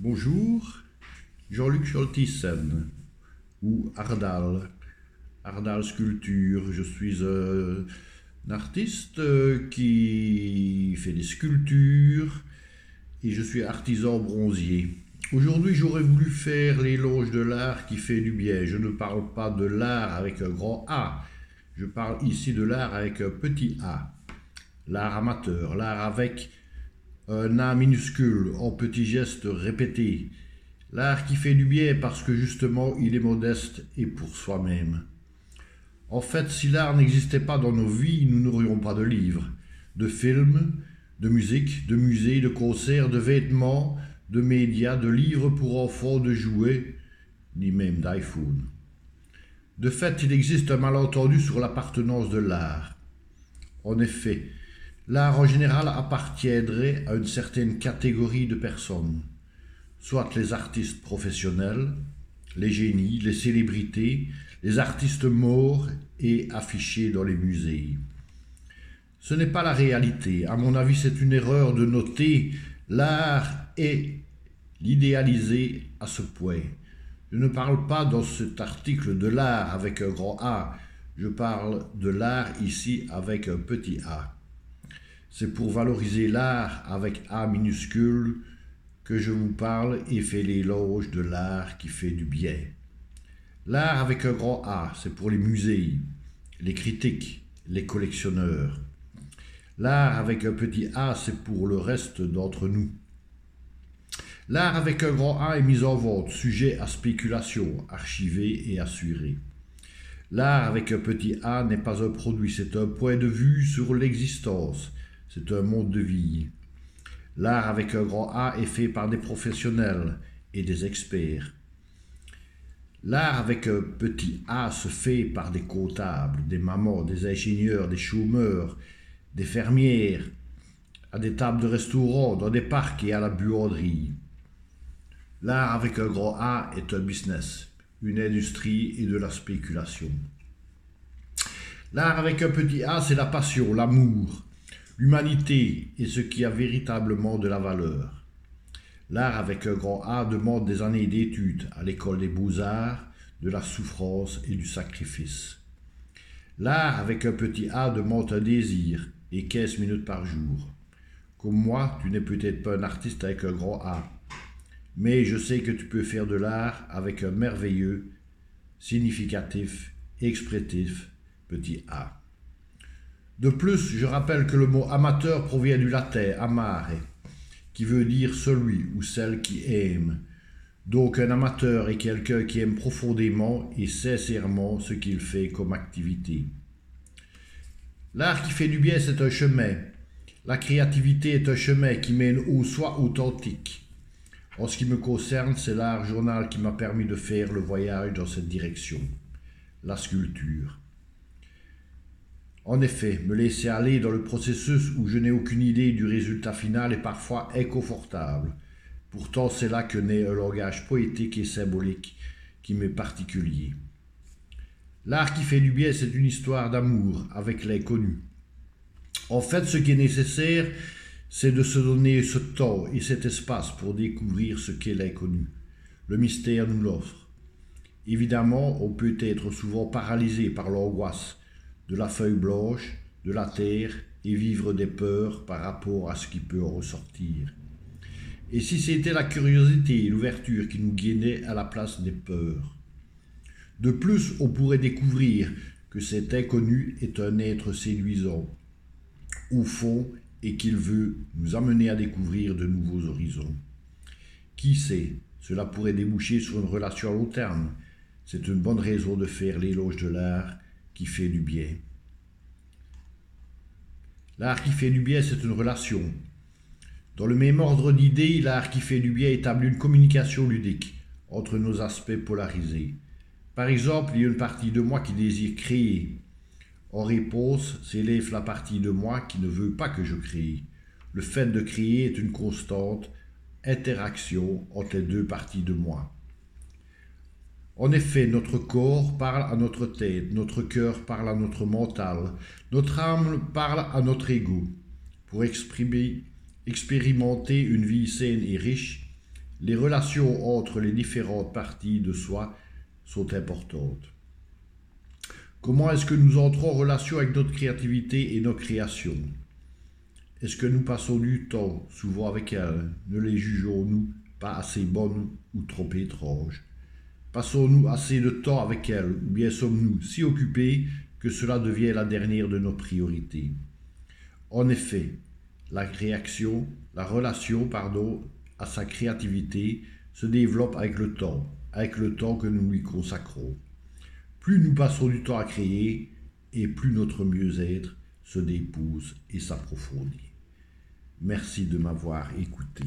Bonjour, Jean-Luc Scholtissen, ou Ardal, Ardal Sculpture. Je suis un artiste qui fait des sculptures et je suis artisan bronzier. Aujourd'hui, j'aurais voulu faire l'éloge de l'art qui fait du bien. Je ne parle pas de l'art avec un grand A, je parle ici de l'art avec un petit A. L'art amateur, l'art avec un A minuscule, en petits gestes répétés. L'art qui fait du bien parce que justement il est modeste et pour soi-même. En fait, si l'art n'existait pas dans nos vies, nous n'aurions pas de livres, de films, de musique, de musées, de concerts, de vêtements, de médias, de livres pour enfants, de jouets, ni même d'iPhone. De fait, il existe un malentendu sur l'appartenance de l'art. En effet, l'art en général appartiendrait à une certaine catégorie de personnes, soit les artistes professionnels, les génies, les célébrités, les artistes morts et affichés dans les musées. Ce n'est pas la réalité. À mon avis, c'est une erreur de noter l'art et l'idéaliser à ce point. Je ne parle pas dans cet article de l'art avec un grand A, je parle de l'art ici avec un petit a. C'est pour valoriser l'art avec A minuscule que je vous parle et fais l'éloge de l'art qui fait du bien. L'art avec un grand A, c'est pour les musées, les critiques, les collectionneurs. L'art avec un petit a, c'est pour le reste d'entre nous. L'art avec un grand A est mis en vente, sujet à spéculation, archivé et assuré. L'art avec un petit a n'est pas un produit, c'est un point de vue sur l'existence, c'est un monde de vie. L'art avec un grand A est fait par des professionnels et des experts. L'art avec un petit a se fait par des comptables, des mamans, des ingénieurs, des chômeurs, des fermières, à des tables de restaurant, dans des parcs et à la buanderie. L'art avec un grand A est un business, une industrie et de la spéculation. L'art avec un petit a, c'est la passion, l'amour, l'humanité et ce qui a véritablement de la valeur. L'art avec un grand A demande des années d'études à l'école des beaux-arts, de la souffrance et du sacrifice. L'art avec un petit a demande un désir, et 15 minutes par jour. Comme moi, tu n'es peut-être pas un artiste avec un grand A, mais je sais que tu peux faire de l'art avec un merveilleux, significatif, expressif petit a. De plus, je rappelle que le mot amateur provient du latin amare, qui veut dire celui ou celle qui aime. Donc un amateur est quelqu'un qui aime profondément et sincèrement ce qu'il fait comme activité. L'art qui fait du bien, c'est un chemin. La créativité est un chemin qui mène au soi authentique. En ce qui me concerne, c'est l'art journal qui m'a permis de faire le voyage dans cette direction, la sculpture. En effet, me laisser aller dans le processus où je n'ai aucune idée du résultat final est parfois inconfortable. Pourtant, c'est là que naît un langage poétique et symbolique qui m'est particulier. L'art qui fait du bien, c'est une histoire d'amour avec l'inconnu. En fait, ce qui est nécessaire, c'est de se donner ce temps et cet espace pour découvrir ce qu'est l'inconnu. Le mystère nous l'offre. Évidemment, on peut être souvent paralysé par l'angoisse de la feuille blanche, de la terre, et vivre des peurs par rapport à ce qui peut en ressortir. Et si c'était la curiosité et l'ouverture qui nous guidaient à la place des peurs de plus, on pourrait découvrir que cet inconnu est un être séduisant, au fond, et qu'il veut nous amener à découvrir de nouveaux horizons. Qui sait, cela pourrait déboucher sur une relation à long terme. C'est une bonne raison de faire l'éloge de l'art qui fait du bien. L'art qui fait du bien, c'est une relation. Dans le même ordre d'idées, l'art qui fait du bien établit une communication ludique entre nos aspects polarisés. Par exemple, il y a une partie de moi qui désire créer. En réponse, s'élève la partie de moi qui ne veut pas que je crée. Le fait de créer est une constante interaction entre les deux parties de moi. En effet, notre corps parle à notre tête, notre cœur parle à notre mental, notre âme parle à notre ego. Pour exprimer, expérimenter une vie saine et riche, Les relations entre les différentes parties de soi sont importantes. Comment est-ce que nous entrons en relation avec notre créativité et nos créations? Est-ce que nous passons du temps souvent avec elles? Ne les jugeons-nous pas assez bonnes ou trop étranges? Passons-nous assez de temps avec elles ou bien sommes-nous si occupés que cela devient la dernière de nos priorités? En effet, la réaction, la relation, pardon, à sa créativité se développe avec le temps, avec le temps que nous lui consacrons. Plus nous passons du temps à créer, et plus notre mieux-être se dépousse et s'approfondit. Merci de m'avoir écouté.